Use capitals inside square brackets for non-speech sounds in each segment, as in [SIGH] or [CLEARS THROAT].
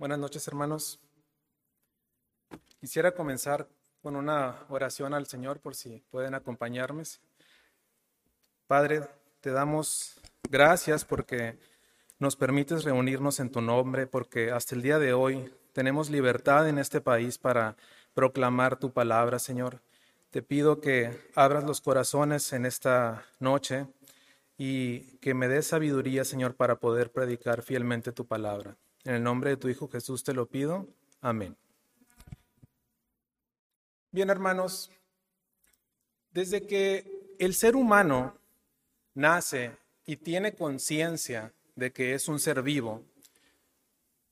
Buenas noches, hermanos. Quisiera comenzar con una oración al Señor por si pueden acompañarme. Padre, te damos gracias porque nos permites reunirnos en tu nombre, porque hasta el día de hoy tenemos libertad en este país para proclamar tu palabra, Señor. Te pido que abras los corazones en esta noche y que me des sabiduría, Señor, para poder predicar fielmente tu palabra. En el nombre de tu Hijo Jesús te lo pido. Amén. Bien, hermanos, desde que el ser humano nace y tiene conciencia de que es un ser vivo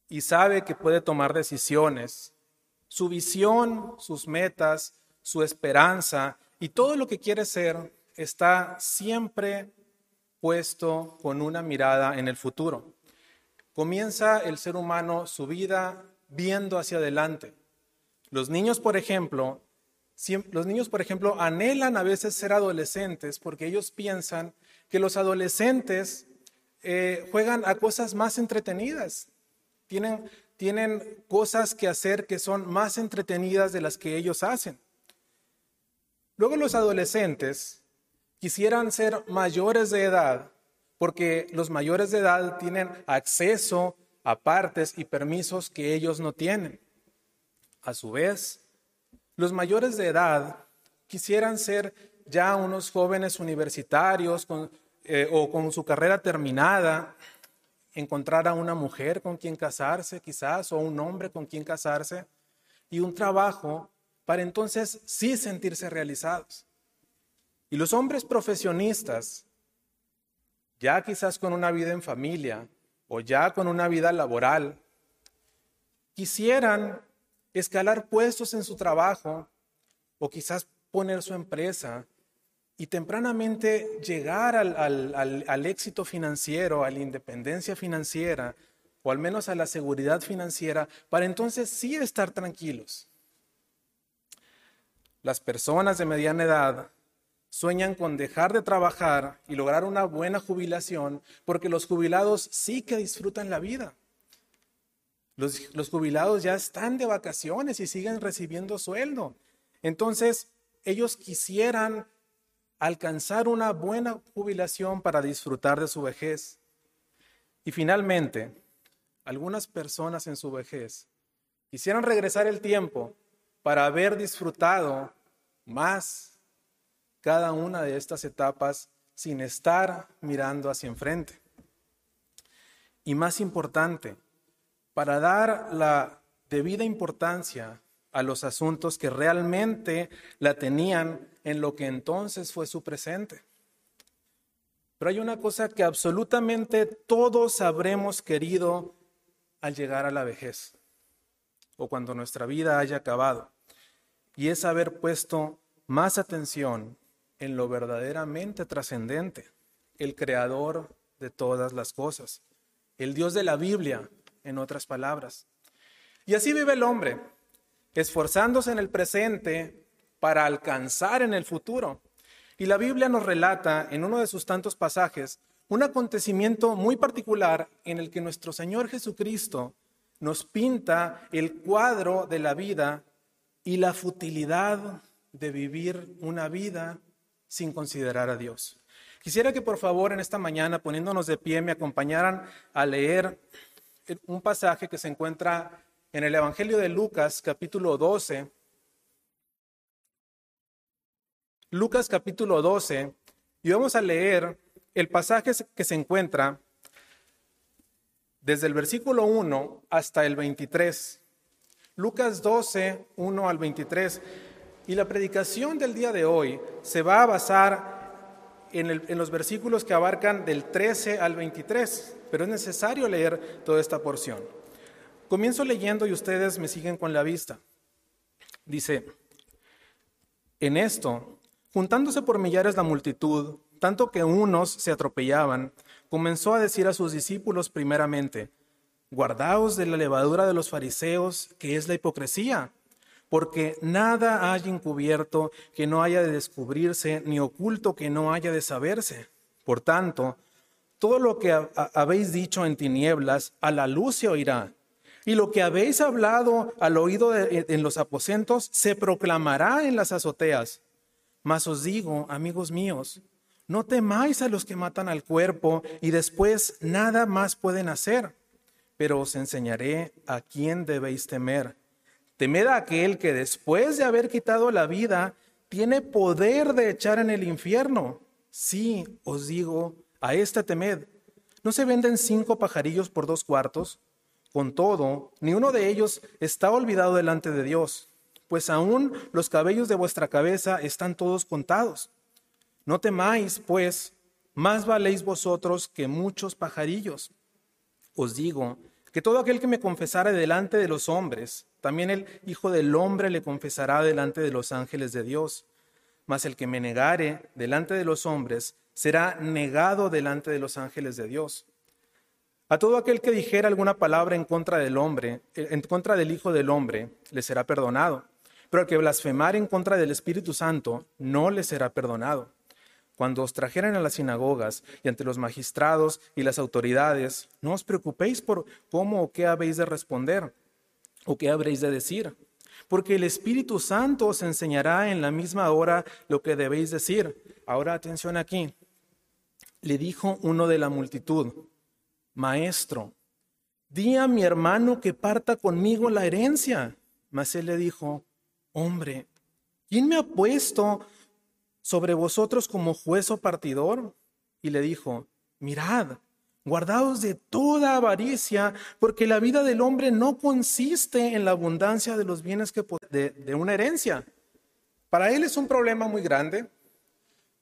y sabe que puede tomar decisiones, su visión, sus metas, su esperanza y todo lo que quiere ser está siempre puesto con una mirada en el futuro. Comienza el ser humano su vida viendo hacia adelante. Los niños, por ejemplo, los niños, por ejemplo, anhelan a veces ser adolescentes porque ellos piensan que los adolescentes eh, juegan a cosas más entretenidas, tienen, tienen cosas que hacer que son más entretenidas de las que ellos hacen. Luego los adolescentes quisieran ser mayores de edad porque los mayores de edad tienen acceso a partes y permisos que ellos no tienen. A su vez, los mayores de edad quisieran ser ya unos jóvenes universitarios eh, o con su carrera terminada, encontrar a una mujer con quien casarse quizás o un hombre con quien casarse y un trabajo para entonces sí sentirse realizados. Y los hombres profesionistas, ya quizás con una vida en familia o ya con una vida laboral, quisieran escalar puestos en su trabajo o quizás poner su empresa y tempranamente llegar al, éxito financiero, a la independencia financiera o al menos a la seguridad financiera para entonces sí estar tranquilos. Las personas de mediana edad sueñan con dejar de trabajar y lograr una buena jubilación porque los jubilados sí que disfrutan la vida. Los, jubilados ya están de vacaciones y siguen recibiendo sueldo. Entonces, ellos quisieran alcanzar una buena jubilación para disfrutar de su vejez. Y finalmente, algunas personas en su vejez quisieran regresar el tiempo para haber disfrutado más cada una de estas etapas sin estar mirando hacia enfrente. Y más importante, para dar la debida importancia a los asuntos que realmente la tenían en lo que entonces fue su presente. Pero hay una cosa que absolutamente todos habremos querido al llegar a la vejez o cuando nuestra vida haya acabado, y es haber puesto más atención en lo verdaderamente trascendente, el creador de todas las cosas, el Dios de la Biblia, en otras palabras. Y así vive el hombre, esforzándose en el presente para alcanzar en el futuro. Y la Biblia nos relata en uno de sus tantos pasajes un acontecimiento muy particular en el que nuestro Señor Jesucristo nos pinta el cuadro de la vida y la futilidad de vivir una vida sin considerar a Dios. Quisiera que por favor en esta mañana, poniéndonos de pie, me acompañaran a leer un pasaje que se encuentra en el Evangelio de Lucas, capítulo 12. Lucas capítulo 12, y vamos a leer el pasaje que se encuentra desde el versículo 1 hasta el 23. Lucas 12, 1 al 23. Y la predicación del día de hoy se va a basar en, los versículos que abarcan del 13 al 23 pero es necesario leer toda esta porción. Comienzo leyendo y ustedes me siguen con la vista. Dice, en esto, juntándose por millares la multitud, tanto que unos se atropellaban, comenzó a decir a sus discípulos primeramente, guardaos de la levadura de los fariseos, que es la hipocresía, porque nada hay encubierto que no haya de descubrirse, ni oculto que no haya de saberse. Por tanto, todo lo que habéis dicho en tinieblas, a la luz se oirá, Y lo que habéis hablado al oído en los aposentos se proclamará en las azoteas. Mas os digo, amigos míos, no temáis a los que matan al cuerpo y después nada más pueden hacer, pero os enseñaré a quién debéis temer. Temed a aquel que después de haber quitado la vida tiene poder de echar en el infierno. Sí, os digo, a este temed. ¿No se venden cinco pajarillos por dos cuartos? Con todo, ni uno de ellos está olvidado delante de Dios, pues aún los cabellos de vuestra cabeza están todos contados. No temáis, pues, más valéis vosotros que muchos pajarillos. Os digo que todo aquel que me confesare delante de los hombres, también el Hijo del Hombre le confesará delante de los ángeles de Dios. Mas el que me negare delante de los hombres, será negado delante de los ángeles de Dios. A todo aquel que dijera alguna palabra en contra del hombre, en contra del Hijo del Hombre, le será perdonado. Pero al que blasfemar en contra del Espíritu Santo, no le será perdonado. Cuando os trajeran a las sinagogas y ante los magistrados y las autoridades, no os preocupéis por cómo o qué habéis de responder o qué habréis de decir, porque el Espíritu Santo os enseñará en la misma hora lo que debéis decir. Ahora atención aquí le dijo uno de la multitud, Maestro, di a mi hermano que parta conmigo la herencia. Mas él le dijo, Hombre, ¿quién me ha puesto sobre vosotros como juez o partidor? Y le dijo, Mirad, guardaos de toda avaricia, porque la vida del hombre no consiste en la abundancia de los bienes de, una herencia. Para él es un problema muy grande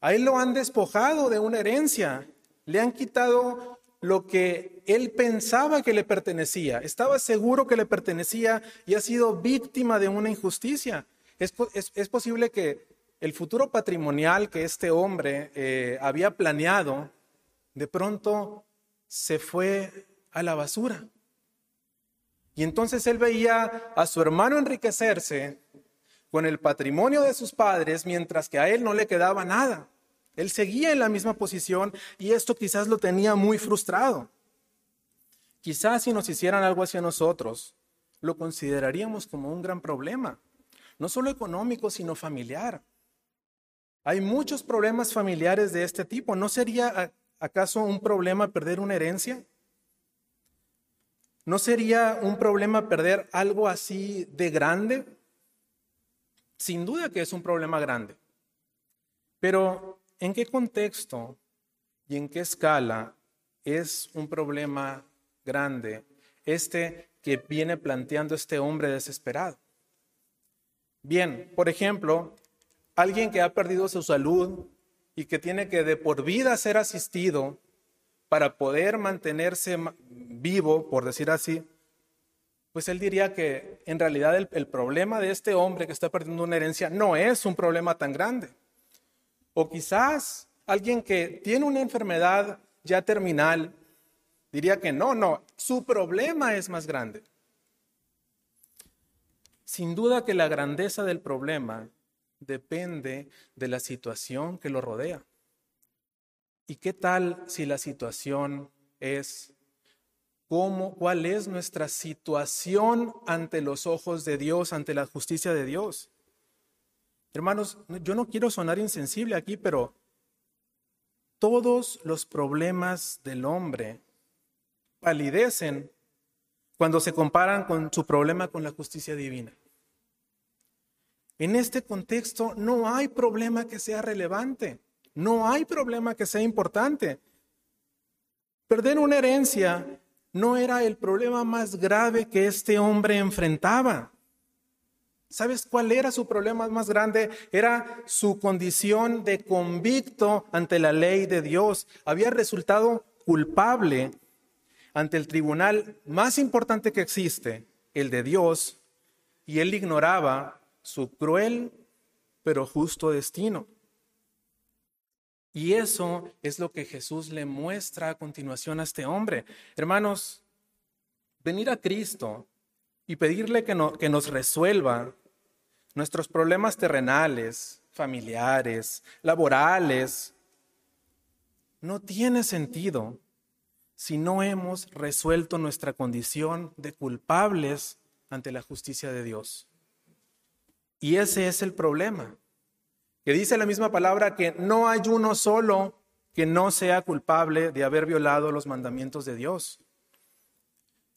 a él lo han despojado de una herencia, le han quitado lo que él pensaba que le pertenecía, estaba seguro que le pertenecía y ha sido víctima de una injusticia. Es, posible que el futuro patrimonial que este hombre eh, había planeado, de pronto se fue a la basura. Y entonces él veía a su hermano enriquecerse con el patrimonio de sus padres, mientras que a él no le quedaba nada. Él seguía en la misma posición y esto quizás lo tenía muy frustrado. Quizás si nos hicieran algo hacia nosotros, lo consideraríamos como un gran problema, no solo económico, sino familiar. Hay muchos problemas familiares de este tipo. ¿No sería acaso un problema perder una herencia? ¿No sería un problema perder algo así de grande? Sin duda que es un problema grande. Pero ¿en qué contexto y en qué escala es un problema grande este que viene planteando este hombre desesperado? Bien, por ejemplo, alguien que ha perdido su salud y que tiene que de por vida ser asistido para poder mantenerse vivo, por decir así, pues él diría que en realidad el, problema de este hombre que está perdiendo una herencia no es un problema tan grande. O quizás alguien que tiene una enfermedad ya terminal diría que no, no, su problema es más grande. Sin duda que la grandeza del problema depende de la situación que lo rodea. ¿Y qué tal si la situación es cómo, cuál es nuestra situación ante los ojos de Dios, ante la justicia de Dios? Hermanos, yo no quiero sonar insensible aquí, pero todos los problemas del hombre palidecen cuando se comparan con su problema con la justicia divina. En este contexto no hay problema que sea relevante, no hay problema que sea importante. Perder una herencia no era el problema más grave que este hombre enfrentaba. ¿Sabes cuál era su problema más grande? Era su condición de convicto ante la ley de Dios. Había resultado culpable ante el tribunal más importante que existe, el de Dios, y él ignoraba su cruel pero justo destino. Y eso es lo que Jesús le muestra a continuación a este hombre. Hermanos, venir a Cristo y pedirle que, que nos resuelva nuestros problemas terrenales, familiares, laborales, no tiene sentido si no hemos resuelto nuestra condición de culpables ante la justicia de Dios. Y ese es el problema, que dice la misma palabra que no hay uno solo que no sea culpable de haber violado los mandamientos de Dios.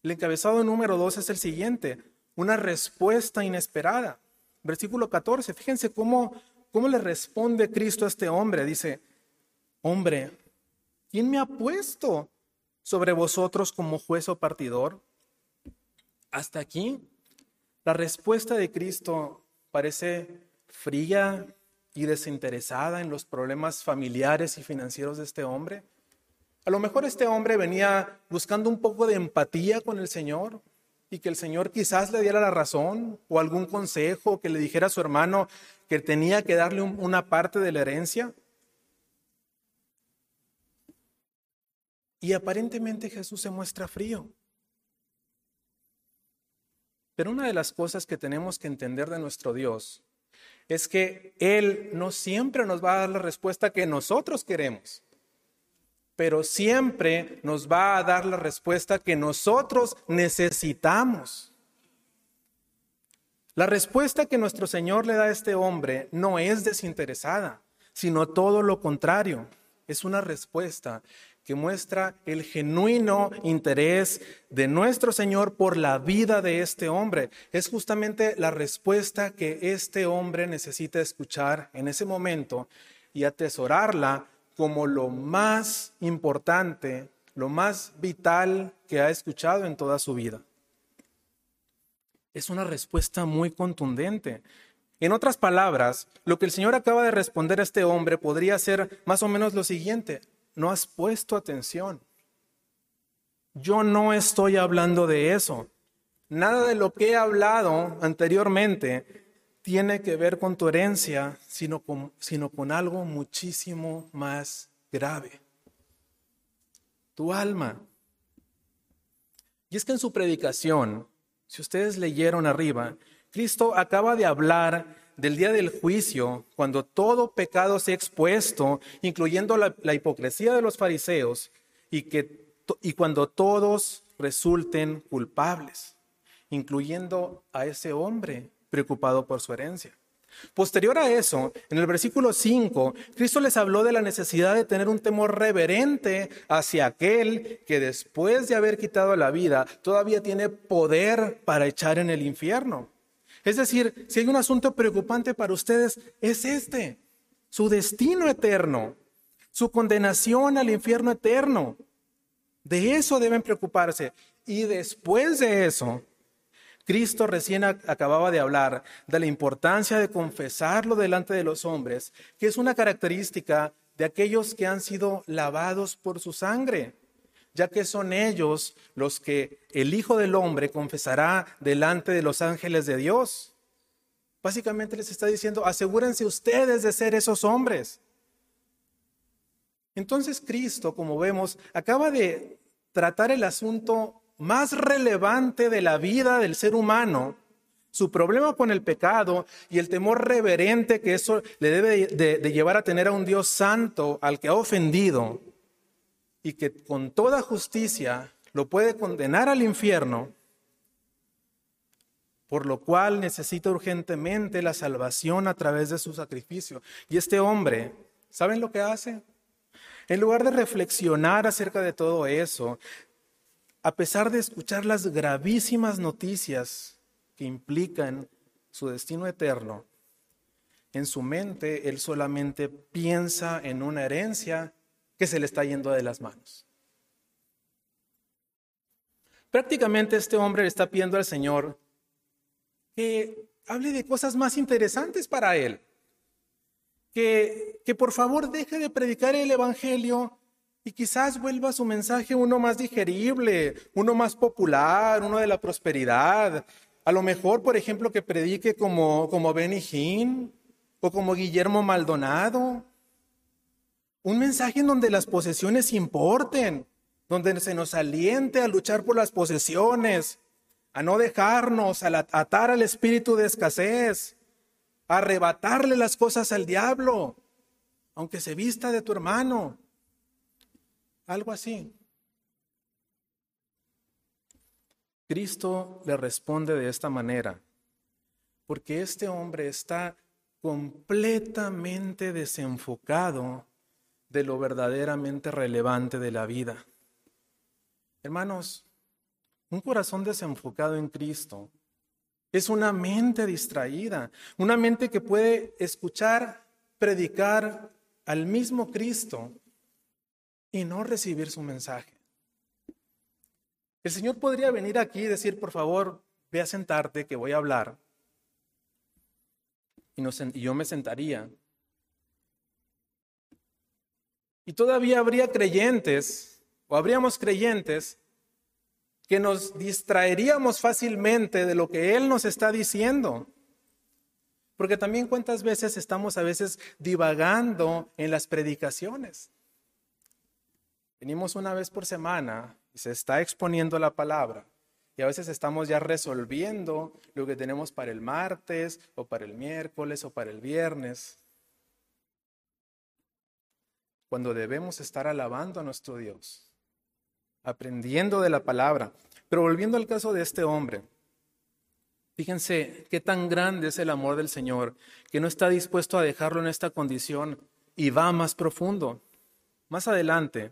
El encabezado número dos es el siguiente, una respuesta inesperada. Versículo 14, fíjense cómo, cómo le responde Cristo a este hombre. Dice, hombre, ¿quién me ha puesto sobre vosotros como juez o partidor? Hasta aquí, la respuesta de Cristo parece fría y desinteresada en los problemas familiares y financieros de este hombre. A lo mejor este hombre venía buscando un poco de empatía con el Señor y que el Señor quizás le diera la razón o algún consejo que le dijera a su hermano que tenía que darle una parte de la herencia. Y aparentemente Jesús se muestra frío. Pero una de las cosas que tenemos que entender de nuestro Dios es que Él no siempre nos va a dar la respuesta que nosotros queremos, pero siempre nos va a dar la respuesta que nosotros necesitamos. La respuesta que nuestro Señor le da a este hombre no es desinteresada, sino todo lo contrario. Es una respuesta muestra el genuino interés de nuestro Señor por la vida de este hombre. Es justamente la respuesta que este hombre necesita escuchar en ese momento y atesorarla como lo más importante, lo más vital que ha escuchado en toda su vida. Es una respuesta muy contundente. En otras palabras, lo que el Señor acaba de responder a este hombre podría ser más o menos lo siguiente no has puesto atención. Yo no estoy hablando de eso. Nada de lo que he hablado anteriormente tiene que ver con tu herencia, sino con, algo muchísimo más grave. Tu alma. Y es que en su predicación, si ustedes leyeron arriba, Cristo acaba de hablar del día del juicio, cuando todo pecado sea expuesto, incluyendo la, hipocresía de los fariseos, y, que, y cuando todos resulten culpables, incluyendo a ese hombre preocupado por su herencia. Posterior a eso, en el versículo 5, Cristo les habló de la necesidad de tener un temor reverente hacia aquel que después de haber quitado la vida todavía tiene poder para echar en el infierno. Es decir, si hay un asunto preocupante para ustedes, es este, su destino eterno, su condenación al infierno eterno. De eso deben preocuparse. Y después de eso, Cristo recién acababa de hablar de la importancia de confesarlo delante de los hombres, que es una característica de aquellos que han sido lavados por su sangre ya que son ellos los que el Hijo del Hombre confesará delante de los ángeles de Dios. Básicamente les está diciendo, asegúrense ustedes de ser esos hombres. Entonces Cristo, como vemos, acaba de tratar el asunto más relevante de la vida del ser humano, su problema con el pecado y el temor reverente que eso le debe de, llevar a tener a un Dios santo al que ha ofendido y que con toda justicia lo puede condenar al infierno, por lo cual necesita urgentemente la salvación a través de su sacrificio. Y este hombre, ¿saben lo que hace? En lugar de reflexionar acerca de todo eso, a pesar de escuchar las gravísimas noticias que implican su destino eterno, en su mente él solamente piensa en una herencia que se le está yendo de las manos. Prácticamente este hombre le está pidiendo al Señor que hable de cosas más interesantes para él. Que, que por favor deje de predicar el Evangelio y quizás vuelva su mensaje uno más digerible, uno más popular, uno de la prosperidad. A lo mejor, por ejemplo, que predique como, como Benny Hinn o como Guillermo Maldonado un mensaje en donde las posesiones importen, donde se nos aliente a luchar por las posesiones, a no dejarnos, a atar al espíritu de escasez, a arrebatarle las cosas al diablo, aunque se vista de tu hermano. Algo así. Cristo le responde de esta manera, porque este hombre está completamente desenfocado de lo verdaderamente relevante de la vida. Hermanos, un corazón desenfocado en Cristo es una mente distraída, una mente que puede escuchar, predicar al mismo Cristo y no recibir su mensaje. El Señor podría venir aquí y decir, por favor, ve a sentarte que voy a hablar. Y, y yo me sentaría. Y todavía habría creyentes, o habríamos creyentes, que nos distraeríamos fácilmente de lo que Él nos está diciendo. Porque también cuántas veces estamos a veces divagando en las predicaciones. Venimos una vez por semana y se está exponiendo la palabra. Y a veces estamos ya resolviendo lo que tenemos para el martes o para el miércoles o para el viernes. Cuando debemos estar alabando a nuestro Dios aprendiendo de la palabra. Pero volviendo al caso de este hombre, fíjense qué tan grande es el amor del Señor, que no está dispuesto a dejarlo en esta condición y va más profundo. Más adelante,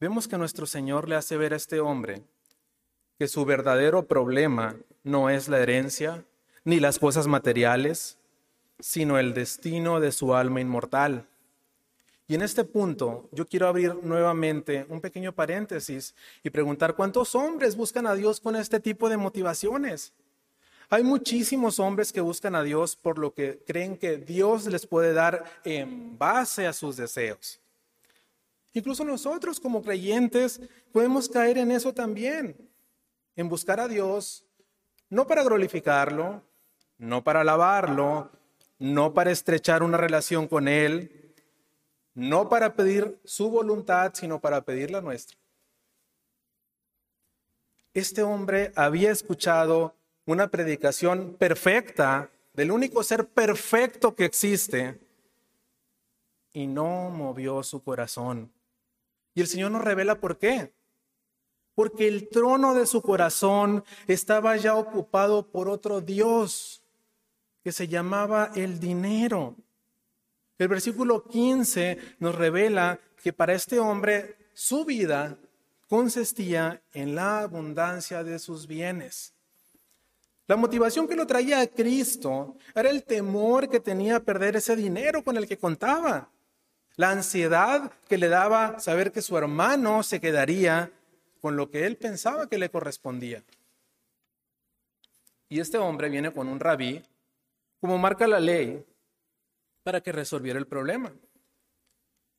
vemos que nuestro Señor le hace ver a este hombre que su verdadero problema no es la herencia ni las cosas materiales, sino el destino de su alma inmortal. Y en este punto yo quiero abrir nuevamente un pequeño paréntesis y preguntar cuántos hombres buscan a Dios con este tipo de motivaciones. Hay muchísimos hombres que buscan a Dios por lo que creen que Dios les puede dar en base a sus deseos. Incluso nosotros como creyentes podemos caer en eso también, en buscar a Dios no para glorificarlo, no para alabarlo, no para estrechar una relación con Él, no para pedir su voluntad, sino para pedir la nuestra. Este hombre había escuchado una predicación perfecta del único ser perfecto que existe y no movió su corazón. Y el Señor nos revela por qué. Porque el trono de su corazón estaba ya ocupado por otro Dios que se llamaba el dinero. El versículo 15 nos revela que para este hombre su vida consistía en la abundancia de sus bienes. La motivación que lo traía a Cristo era el temor que tenía a perder ese dinero con el que contaba. La ansiedad que le daba saber que su hermano se quedaría con lo que él pensaba que le correspondía. Y este hombre viene con un rabí, como marca la ley, para que resolviera el problema.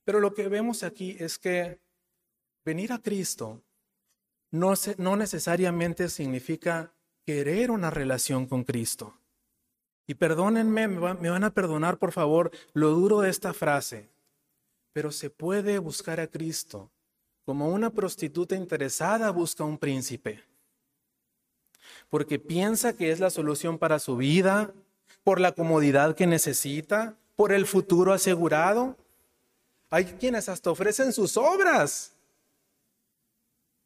Pero lo que vemos aquí es que venir a Cristo no, necesariamente significa querer una relación con Cristo. Y perdónenme, me van a perdonar por favor lo duro de esta frase, pero se puede buscar a Cristo como una prostituta interesada busca a un príncipe, porque piensa que es la solución para su vida, por la comodidad que necesita, por el futuro asegurado. Hay quienes hasta ofrecen sus obras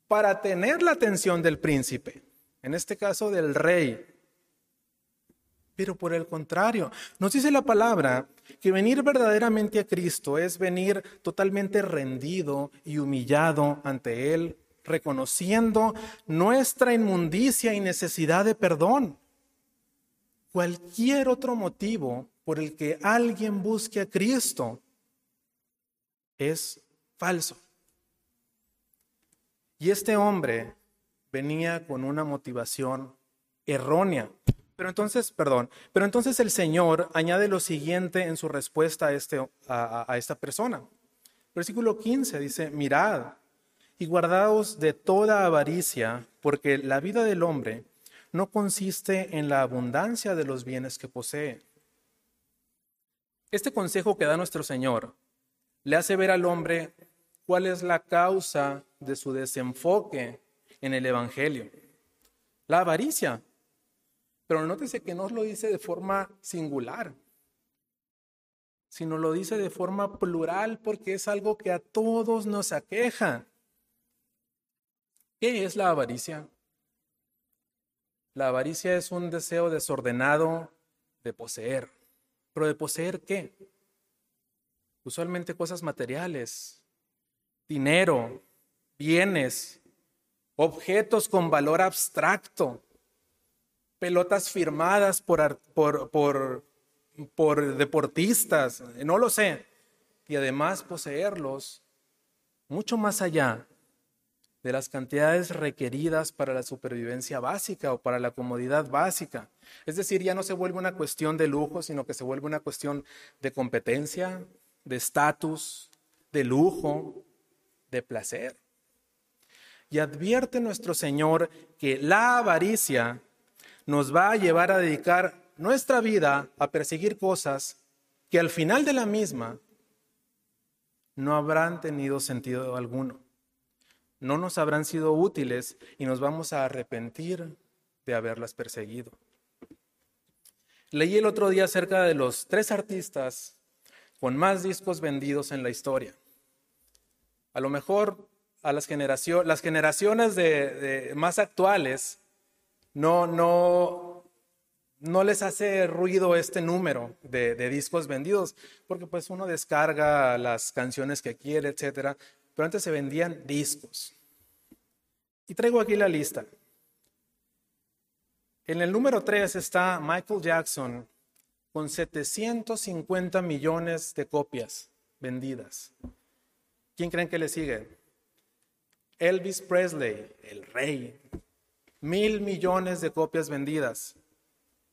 para tener la atención del príncipe, en este caso del rey. Pero por el contrario, nos dice la palabra que venir verdaderamente a Cristo es venir totalmente rendido y humillado ante Él, reconociendo nuestra inmundicia y necesidad de perdón. Cualquier otro motivo por el que alguien busque a Cristo es falso. Y este hombre venía con una motivación errónea. Pero entonces, perdón, pero entonces el Señor añade lo siguiente en su respuesta a, este, a, esta persona. Versículo 15 dice, mirad y guardaos de toda avaricia, porque la vida del hombre no consiste en la abundancia de los bienes que posee este consejo que da nuestro Señor le hace ver al hombre cuál es la causa de su desenfoque en el Evangelio. La avaricia. Pero nótese que no lo dice de forma singular, sino lo dice de forma plural porque es algo que a todos nos aqueja. ¿Qué es la avaricia? La avaricia es un deseo desordenado de poseer. ¿Pero de poseer qué? Usualmente cosas materiales, dinero, bienes, objetos con valor abstracto, pelotas firmadas por, por, por, por deportistas, no lo sé. Y además poseerlos mucho más allá de las cantidades requeridas para la supervivencia básica o para la comodidad básica. Es decir, ya no se vuelve una cuestión de lujo, sino que se vuelve una cuestión de competencia, de estatus, de lujo, de placer. Y advierte nuestro Señor que la avaricia nos va a llevar a dedicar nuestra vida a perseguir cosas que al final de la misma no habrán tenido sentido alguno no nos habrán sido útiles y nos vamos a arrepentir de haberlas perseguido. Leí el otro día acerca de los tres artistas con más discos vendidos en la historia. A lo mejor a las, generaciones, las generaciones de, más actuales no, no, no les hace ruido este número de, de, discos vendidos, porque pues uno descarga las canciones que quiere, etcétera pero antes se vendían discos. Y traigo aquí la lista. En el número 3 está Michael Jackson con 750 millones de copias vendidas. ¿Quién creen que le sigue? Elvis Presley, el rey. Mil millones de copias vendidas.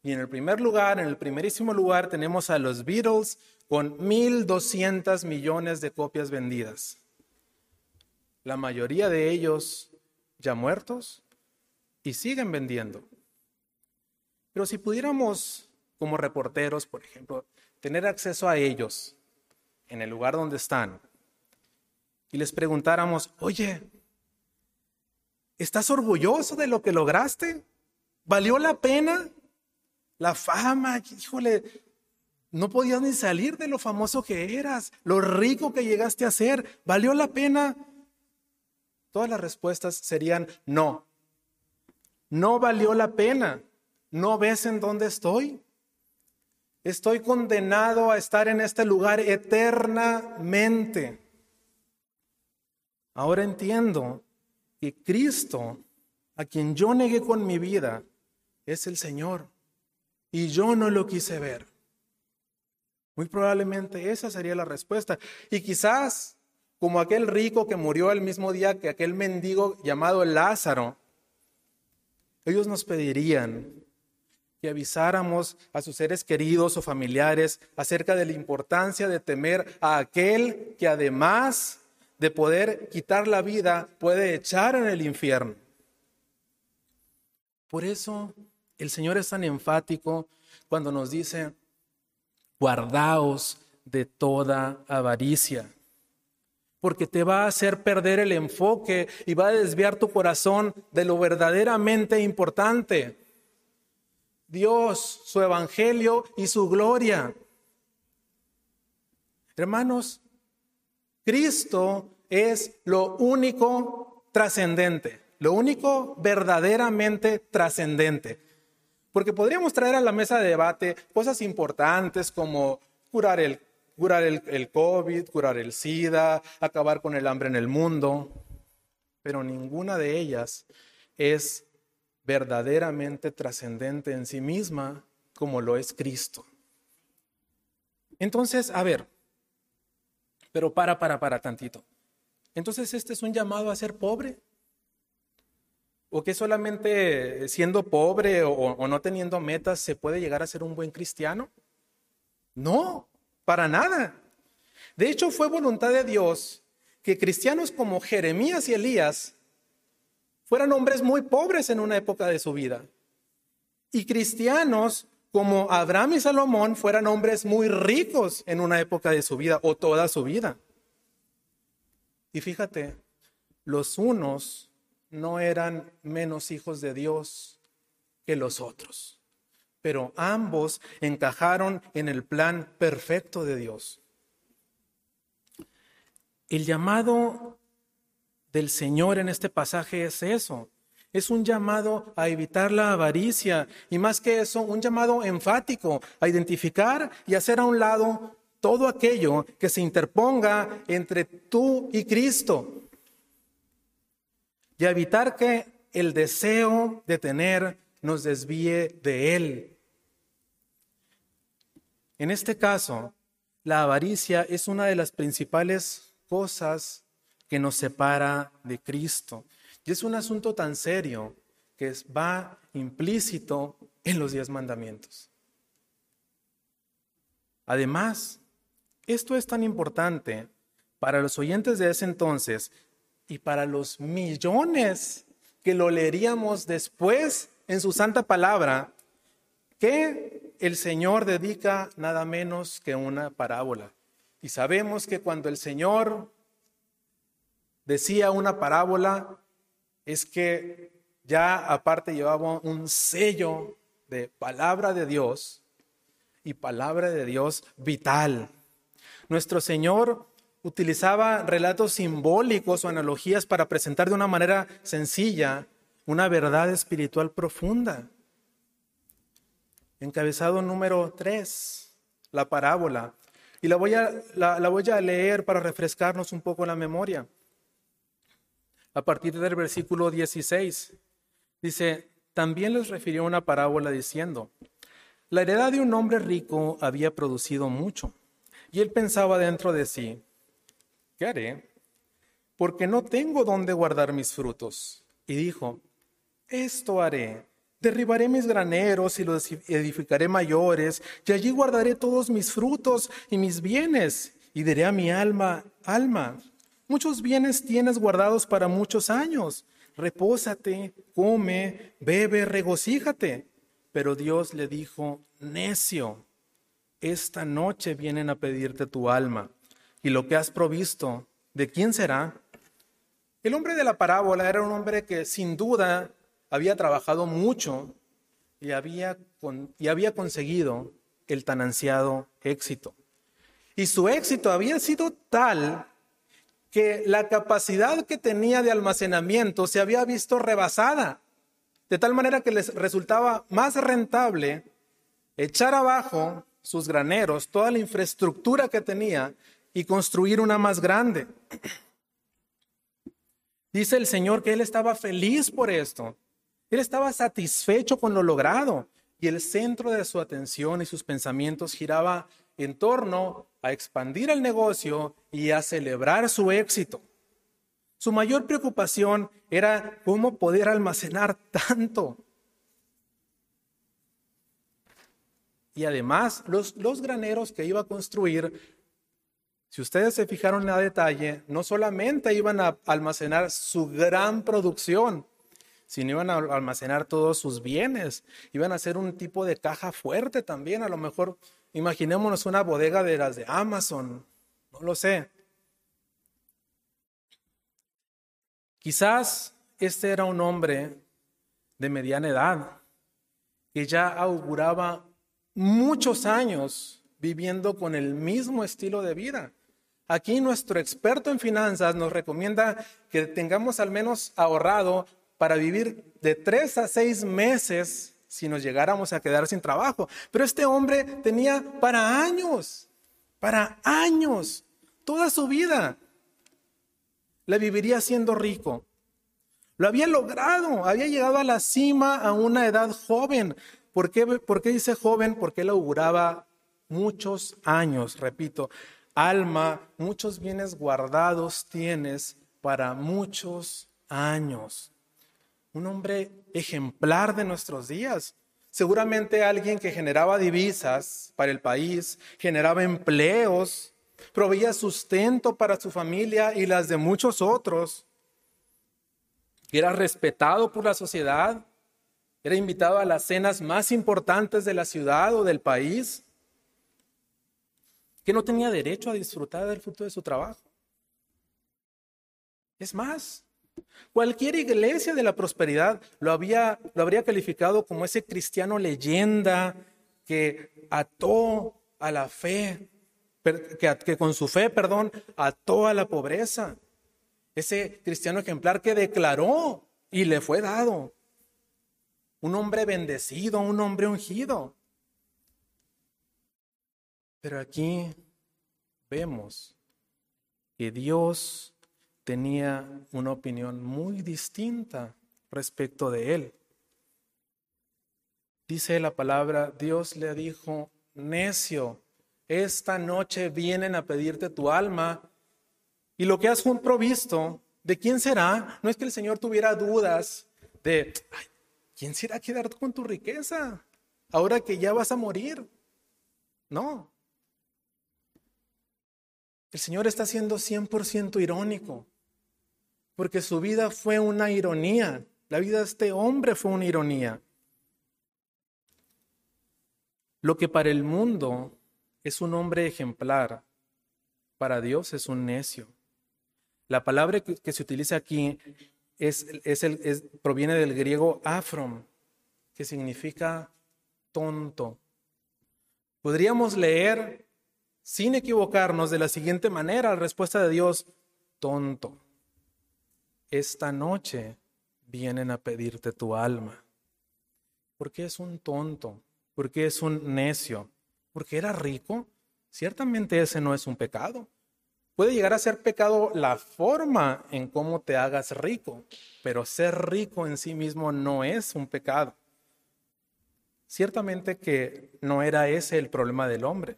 Y en el primer lugar, en el primerísimo lugar, tenemos a los Beatles con 1.200 millones de copias vendidas la mayoría de ellos ya muertos y siguen vendiendo. Pero si pudiéramos, como reporteros, por ejemplo, tener acceso a ellos en el lugar donde están y les preguntáramos, oye, ¿estás orgulloso de lo que lograste? ¿Valió la pena? La fama, híjole, no podías ni salir de lo famoso que eras, lo rico que llegaste a ser, ¿valió la pena? Todas las respuestas serían no. No valió la pena. ¿No ves en dónde estoy? Estoy condenado a estar en este lugar eternamente. Ahora entiendo que Cristo, a quien yo negué con mi vida, es el Señor. Y yo no lo quise ver. Muy probablemente esa sería la respuesta. Y quizás como aquel rico que murió el mismo día que aquel mendigo llamado Lázaro, ellos nos pedirían que avisáramos a sus seres queridos o familiares acerca de la importancia de temer a aquel que además de poder quitar la vida, puede echar en el infierno. Por eso el Señor es tan enfático cuando nos dice, guardaos de toda avaricia porque te va a hacer perder el enfoque y va a desviar tu corazón de lo verdaderamente importante. Dios, su evangelio y su gloria. Hermanos, Cristo es lo único trascendente, lo único verdaderamente trascendente. Porque podríamos traer a la mesa de debate cosas importantes como curar el curar el, COVID, curar el SIDA, acabar con el hambre en el mundo, pero ninguna de ellas es verdaderamente trascendente en sí misma como lo es Cristo. Entonces, a ver, pero para, para, para tantito. Entonces, ¿este es un llamado a ser pobre? ¿O que solamente siendo pobre o, o no teniendo metas se puede llegar a ser un buen cristiano? No, para nada. De hecho, fue voluntad de Dios que cristianos como Jeremías y Elías fueran hombres muy pobres en una época de su vida. Y cristianos como Abraham y Salomón fueran hombres muy ricos en una época de su vida o toda su vida. Y fíjate, los unos no eran menos hijos de Dios que los otros pero ambos encajaron en el plan perfecto de Dios. El llamado del Señor en este pasaje es eso, Es un llamado a evitar la avaricia y más que eso, un llamado enfático a identificar y hacer a un lado todo aquello que se interponga entre tú y Cristo y a evitar que el deseo de tener nos desvíe de Él. En este caso, la avaricia es una de las principales cosas que nos separa de Cristo. Y es un asunto tan serio que va implícito en los diez mandamientos. Además, esto es tan importante para los oyentes de ese entonces y para los millones que lo leeríamos después en su santa palabra, que el Señor dedica nada menos que una parábola. Y sabemos que cuando el Señor decía una parábola, es que ya aparte llevaba un sello de palabra de Dios y palabra de Dios vital. Nuestro Señor utilizaba relatos simbólicos o analogías para presentar de una manera sencilla una verdad espiritual profunda. Encabezado número 3, la parábola. Y la voy, a, la voy a leer para refrescarnos un poco la memoria a partir del versículo 16. Dice, también les refirió una parábola diciendo, la heredad de un hombre rico había producido mucho, y él pensaba dentro de sí, ¿qué haré? Porque no tengo dónde guardar mis frutos. Y dijo, esto haré, derribaré mis graneros y los edificaré mayores, y allí guardaré todos mis frutos y mis bienes, y diré a mi alma, alma, Muchos bienes tienes guardados para muchos años. Repósate, come, bebe, regocíjate. Pero Dios le dijo, necio, esta noche vienen a pedirte tu alma. Y lo que has provisto, ¿de quién será? El hombre de la parábola era un hombre que sin duda había trabajado mucho y había, y había conseguido el tan ansiado éxito. Y su éxito había sido tal que la capacidad que tenía de almacenamiento se había visto rebasada, de tal manera que les resultaba más rentable echar abajo sus graneros, toda la infraestructura que tenía y construir una más grande. Dice el Señor que él estaba feliz por esto. Él estaba satisfecho con lo logrado y el centro de su atención y sus pensamientos giraba en torno a expandir el negocio y a celebrar su éxito. Su mayor preocupación era cómo poder almacenar tanto. Y además, los, graneros que iba a construir, si ustedes se fijaron en a detalle, no solamente iban a almacenar su gran producción, sino iban a almacenar todos sus bienes. Iban a hacer un tipo de caja fuerte también, a lo mejor Imaginémonos una bodega de las de Amazon, no lo sé. Quizás este era un hombre de mediana edad que ya auguraba muchos años viviendo con el mismo estilo de vida. Aquí nuestro experto en finanzas nos recomienda que tengamos al menos ahorrado para vivir de tres a seis meses si nos llegáramos a quedar sin trabajo. Pero este hombre tenía para años, para años, toda su vida. La viviría siendo rico. Lo había logrado, había llegado a la cima a una edad joven. ¿Por qué, ¿Por qué dice joven? Porque él auguraba muchos años, repito. Alma, muchos bienes guardados tienes para muchos años un hombre ejemplar de nuestros días. Seguramente alguien que generaba divisas para el país, generaba empleos, proveía sustento para su familia y las de muchos otros. Era respetado por la sociedad, era invitado a las cenas más importantes de la ciudad o del país, que no tenía derecho a disfrutar del fruto de su trabajo. Es más, Cualquier iglesia de la prosperidad lo, había, lo habría calificado como ese cristiano leyenda que ató a la fe, que, que con su fe, perdón, ató a la pobreza. Ese cristiano ejemplar que declaró y le fue dado. Un hombre bendecido, un hombre ungido. Pero aquí vemos que Dios tenía una opinión muy distinta respecto de él. Dice la palabra, Dios le dijo, necio, esta noche vienen a pedirte tu alma y lo que has provisto, ¿de quién será? No es que el Señor tuviera dudas de, ¿quién será quedarte con tu riqueza ahora que ya vas a morir? No. El Señor está siendo 100% irónico, porque su vida fue una ironía. La vida de este hombre fue una ironía. Lo que para el mundo es un hombre ejemplar, para Dios es un necio. La palabra que, se utiliza aquí proviene del griego afrom, que significa tonto. Podríamos leer sin equivocarnos de la siguiente manera la respuesta de Dios, tonto. Esta noche vienen a pedirte tu alma. ¿Por qué es un tonto? ¿Por qué es un necio? ¿Porque era rico? Ciertamente ese no es un pecado. Puede llegar a ser pecado la forma en cómo te hagas rico, pero ser rico en sí mismo no es un pecado. Ciertamente que no era ese el problema del hombre.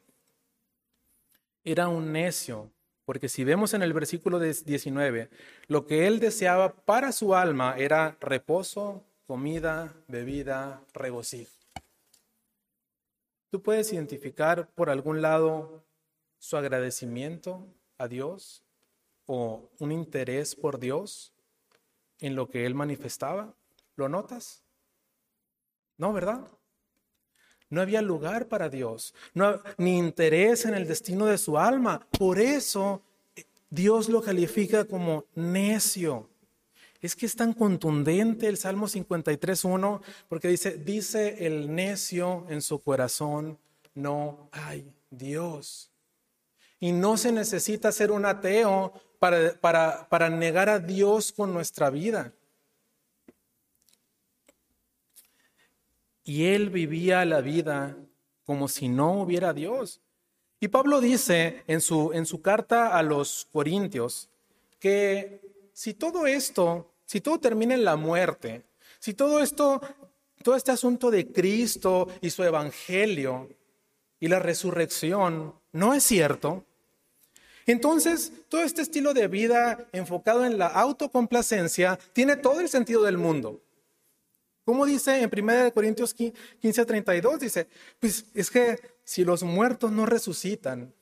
Era un necio, porque si vemos en el versículo 19, lo que él deseaba para su alma era reposo, comida, bebida, regocijo. ¿Tú puedes identificar por algún lado su agradecimiento a Dios o un interés por Dios en lo que él manifestaba? ¿Lo notas? No, ¿verdad? No había lugar para Dios, no, ni interés en el destino de su alma. Por eso Dios lo califica como necio. Es que es tan contundente el Salmo 53.1 porque dice, dice el necio en su corazón, no hay Dios. Y no se necesita ser un ateo para, para, para negar a Dios con nuestra vida. Y él vivía la vida como si no hubiera Dios. Y Pablo dice en su, en su carta a los Corintios que si todo esto, si todo termina en la muerte, si todo esto, todo este asunto de Cristo y su evangelio y la resurrección no es cierto, entonces todo este estilo de vida enfocado en la autocomplacencia tiene todo el sentido del mundo. ¿Cómo dice en 1 Corintios 15, 32? Dice, pues es que si los muertos no resucitan,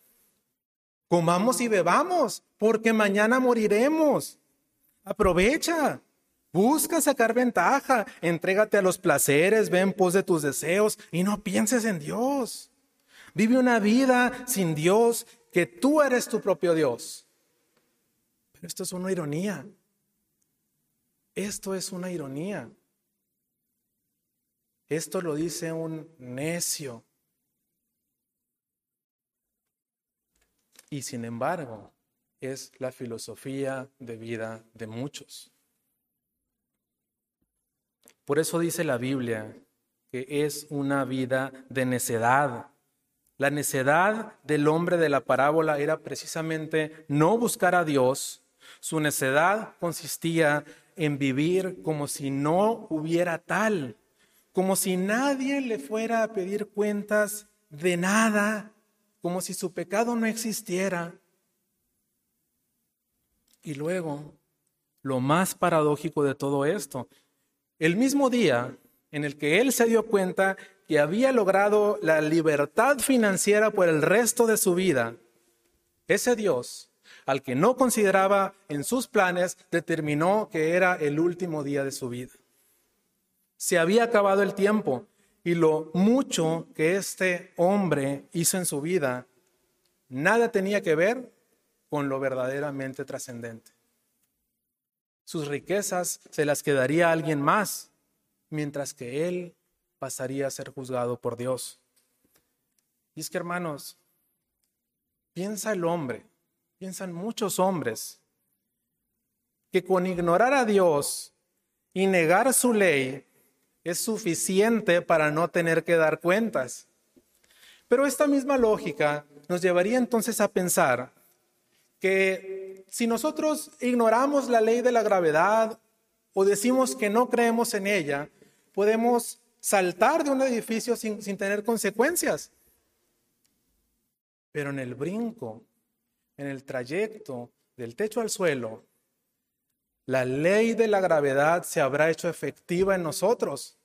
comamos y bebamos, porque mañana moriremos. Aprovecha, busca sacar ventaja, entrégate a los placeres, ve en pos de tus deseos y no pienses en Dios. Vive una vida sin Dios, que tú eres tu propio Dios. Pero esto es una ironía. Esto es una ironía. Esto lo dice un necio. Y sin embargo, es la filosofía de vida de muchos. Por eso dice la Biblia que es una vida de necedad. La necedad del hombre de la parábola era precisamente no buscar a Dios. Su necedad consistía en vivir como si no hubiera tal como si nadie le fuera a pedir cuentas de nada, como si su pecado no existiera. Y luego, lo más paradójico de todo esto, el mismo día en el que él se dio cuenta que había logrado la libertad financiera por el resto de su vida, ese Dios, al que no consideraba en sus planes, determinó que era el último día de su vida. Se había acabado el tiempo y lo mucho que este hombre hizo en su vida, nada tenía que ver con lo verdaderamente trascendente. Sus riquezas se las quedaría alguien más, mientras que él pasaría a ser juzgado por Dios. Y es que, hermanos, piensa el hombre, piensan muchos hombres, que con ignorar a Dios y negar su ley es suficiente para no tener que dar cuentas. Pero esta misma lógica nos llevaría entonces a pensar que si nosotros ignoramos la ley de la gravedad o decimos que no creemos en ella, podemos saltar de un edificio sin, tener consecuencias. Pero en el brinco, en el trayecto del techo al suelo, la ley de la gravedad se habrá hecho efectiva en nosotros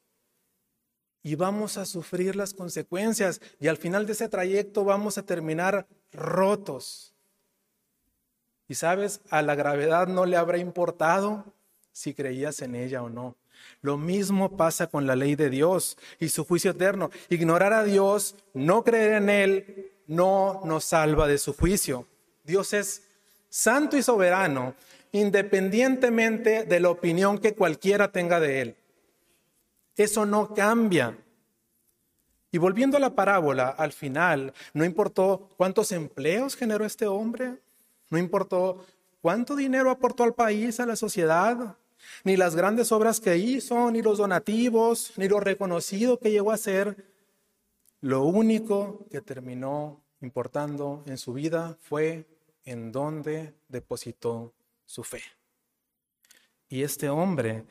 y vamos a sufrir las consecuencias y al final de ese trayecto vamos a terminar rotos. Y sabes, a la gravedad no le habrá importado si creías en ella o no. Lo mismo pasa con la ley de Dios y su juicio eterno. Ignorar a Dios, no creer en Él, no nos salva de su juicio. Dios es santo y soberano, independientemente de la opinión que cualquiera tenga de Él. Eso no cambia. Y volviendo a la parábola, al final, no importó cuántos empleos generó este hombre, no importó cuánto dinero aportó al país, a la sociedad, ni las grandes obras que hizo, ni los donativos, ni lo reconocido que llegó a ser. Lo único que terminó importando en su vida fue en dónde depositó su fe. Y este hombre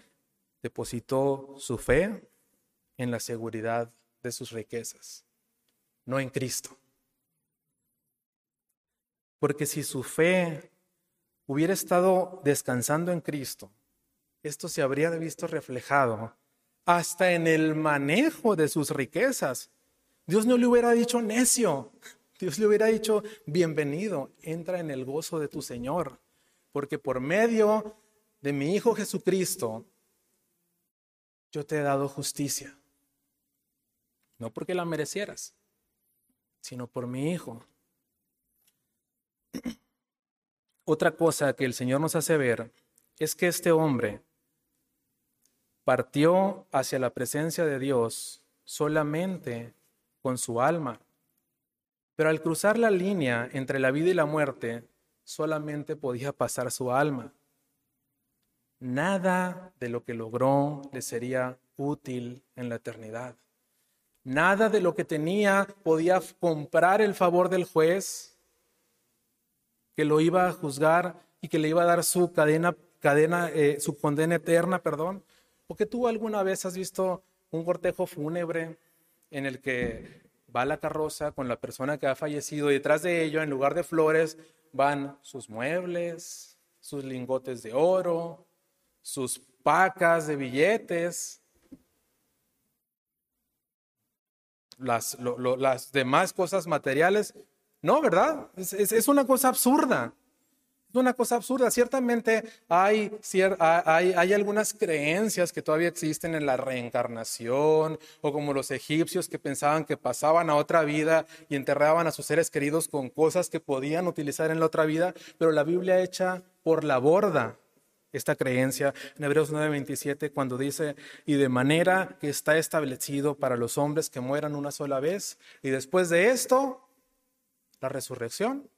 depositó su fe en la seguridad de sus riquezas, no en Cristo. Porque si su fe hubiera estado descansando en Cristo, esto se habría visto reflejado hasta en el manejo de sus riquezas. Dios no le hubiera dicho necio, Dios le hubiera dicho bienvenido, entra en el gozo de tu Señor, porque por medio de mi Hijo Jesucristo, yo te he dado justicia. No porque la merecieras, sino por mi Hijo. [CLEARS THROAT] Otra cosa que el Señor nos hace ver es que este hombre partió hacia la presencia de Dios solamente con su alma. Pero al cruzar la línea entre la vida y la muerte, solamente podía pasar su alma. Nada de lo que logró le sería útil en la eternidad. Nada de lo que tenía podía comprar el favor del juez que lo iba a juzgar y que le iba a dar su cadena, cadena eh, su condena eterna, perdón. ¿O que tú alguna vez has visto un cortejo fúnebre en el que va la carroza con la persona que ha fallecido y detrás de ello, en lugar de flores, van sus muebles, sus lingotes de oro, sus pacas de billetes, las, demás cosas materiales. No, ¿verdad? Es, una cosa absurda. Una cosa absurda. Ciertamente hay, hay, hay algunas creencias que todavía existen en la reencarnación, o como los egipcios que pensaban que pasaban a otra vida y enterraban a sus seres queridos con cosas que podían utilizar en la otra vida, pero la Biblia echa por la borda esta creencia en Hebreos 9:27 cuando dice, y de manera que está establecido para los hombres que mueran una sola vez, y después de esto, la resurrección,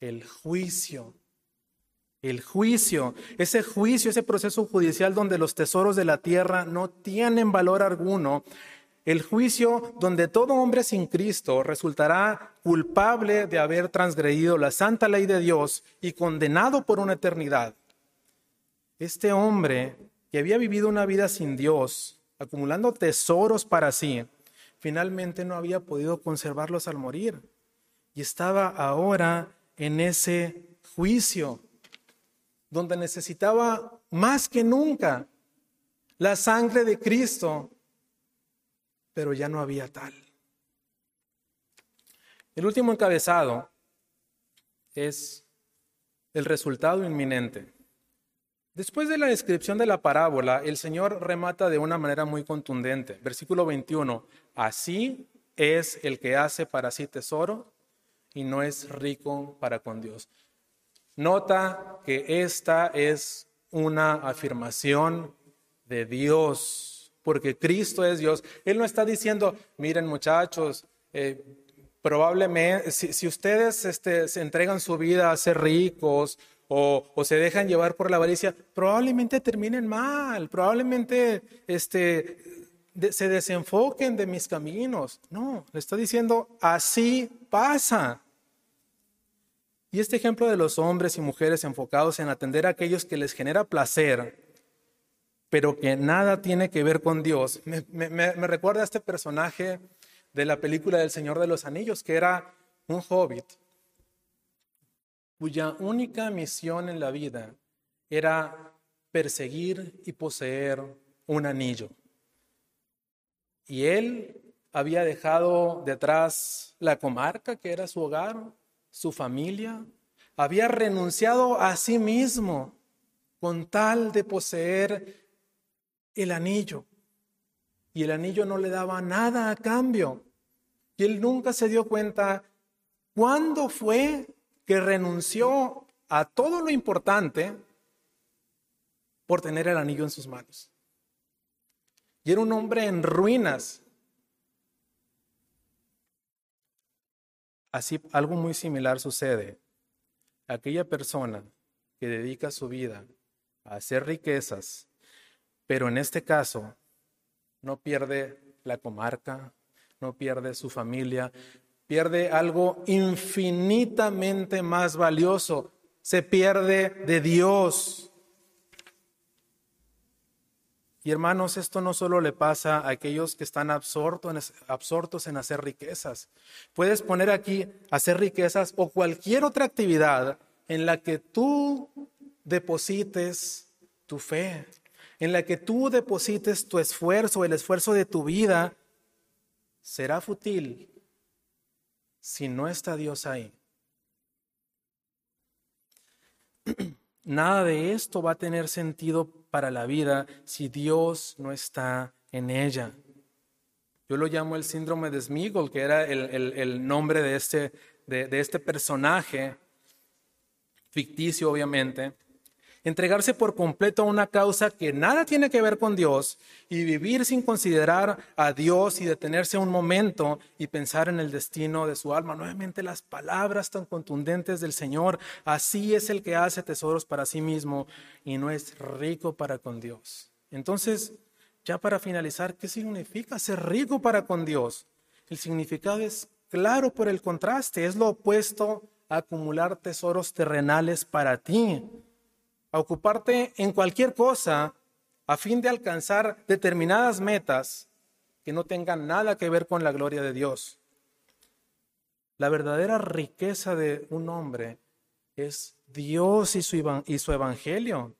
el juicio. El juicio, ese juicio, ese proceso judicial donde los tesoros de la tierra no tienen valor alguno, el juicio donde todo hombre sin Cristo resultará culpable de haber transgredido la santa ley de Dios y condenado por una eternidad. Este hombre que había vivido una vida sin Dios, acumulando tesoros para sí, finalmente no había podido conservarlos al morir. Y estaba ahora en ese juicio, donde necesitaba más que nunca la sangre de Cristo, pero ya no había tal. El último encabezado es el resultado inminente. Después de la descripción de la parábola, el Señor remata de una manera muy contundente. Versículo 21, así es el que hace para sí tesoro y no es rico para con Dios. Nota que esta es una afirmación de Dios, porque Cristo es Dios. Él no está diciendo, miren muchachos, eh, probablemente si, ustedes este, se entregan su vida a ser ricos o, se dejan llevar por la avaricia, probablemente terminen mal, probablemente este, se desenfoquen de mis caminos. No, le está diciendo, así pasa. Y este ejemplo de los hombres y mujeres enfocados en atender a aquellos que les genera placer, pero que nada tiene que ver con Dios, me, recuerda a este personaje de la película del Señor de los Anillos, que era un hobbit, cuya única misión en la vida era perseguir y poseer un anillo. Y él había dejado detrás la comarca que era su hogar, su familia, había renunciado a sí mismo con tal de poseer el anillo. Y el anillo no le daba nada a cambio. Y él nunca se dio cuenta cuándo fue que renunció a todo lo importante por tener el anillo en sus manos. Y era un hombre en ruinas. Así, algo muy similar sucede. Aquella persona que dedica su vida a hacer riquezas, pero en este caso no pierde la comarca, no pierde su familia, pierde algo infinitamente más valioso, se pierde de Dios. Y hermanos, esto no solo le pasa a aquellos que están absortos en, hacer riquezas. Puedes poner aquí hacer riquezas o cualquier otra actividad en la que tú deposites tu fe, en la que tú deposites tu esfuerzo, el esfuerzo de tu vida, será fútil si no está Dios ahí. [CLEARS THROAT] Nada de esto va a tener sentido para la vida si Dios no está en ella. Yo lo llamo el síndrome de Smigol, que era el, nombre de este, de este personaje, ficticio obviamente, entregarse por completo a una causa que nada tiene que ver con Dios y vivir sin considerar a Dios y detenerse un momento y pensar en el destino de su alma. Nuevamente las palabras tan contundentes del Señor, así es el que hace tesoros para sí mismo y no es rico para con Dios. Entonces, ya para finalizar, ¿qué significa ser rico para con Dios? El significado es claro por el contraste, es lo opuesto a acumular tesoros terrenales para ti a ocuparte en cualquier cosa a fin de alcanzar determinadas metas que no tengan nada que ver con la gloria de Dios. La verdadera riqueza de un hombre es Dios y su, y su evangelio.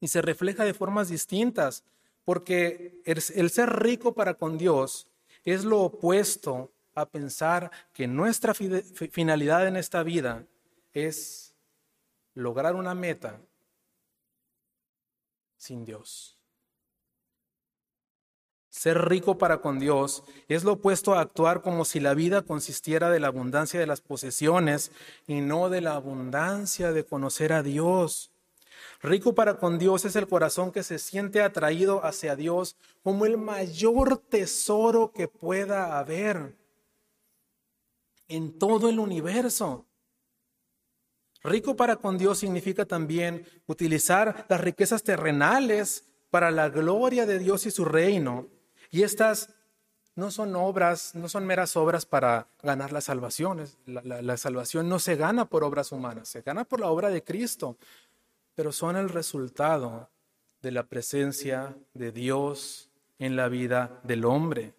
Y se refleja de formas distintas, porque el, el ser rico para con Dios es lo opuesto a pensar que nuestra finalidad en esta vida es lograr una meta sin Dios. Ser rico para con Dios es lo opuesto a actuar como si la vida consistiera de la abundancia de las posesiones y no de la abundancia de conocer a Dios. Rico para con Dios es el corazón que se siente atraído hacia Dios como el mayor tesoro que pueda haber en todo el universo. Rico para con Dios significa también utilizar las riquezas terrenales para la gloria de Dios y su reino. Y estas no son obras, no son meras obras para ganar salvaciones. La, la, salvación no se gana por obras humanas, se gana por la obra de Cristo, pero son el resultado de la presencia de Dios en la vida del hombre.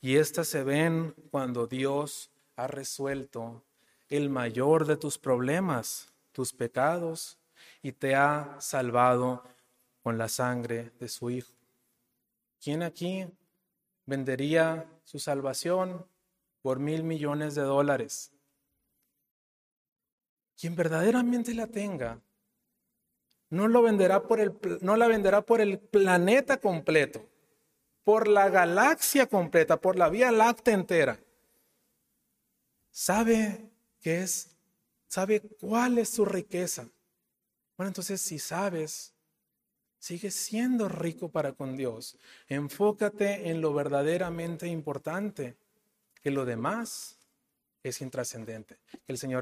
Y estas se ven cuando Dios ha resuelto el mayor de tus problemas, tus pecados, y te ha salvado con la sangre de su Hijo. ¿Quién aquí vendería su salvación por mil millones de dólares? Quien verdaderamente la tenga, no, lo venderá por el, no la venderá por el planeta completo, por la galaxia completa, por la Vía Láctea entera. ¿Sabe que es, sabe cuál es su riqueza. Bueno, entonces si sabes, sigue siendo rico para con Dios. Enfócate en lo verdaderamente importante, que lo demás es intrascendente. Que el Señor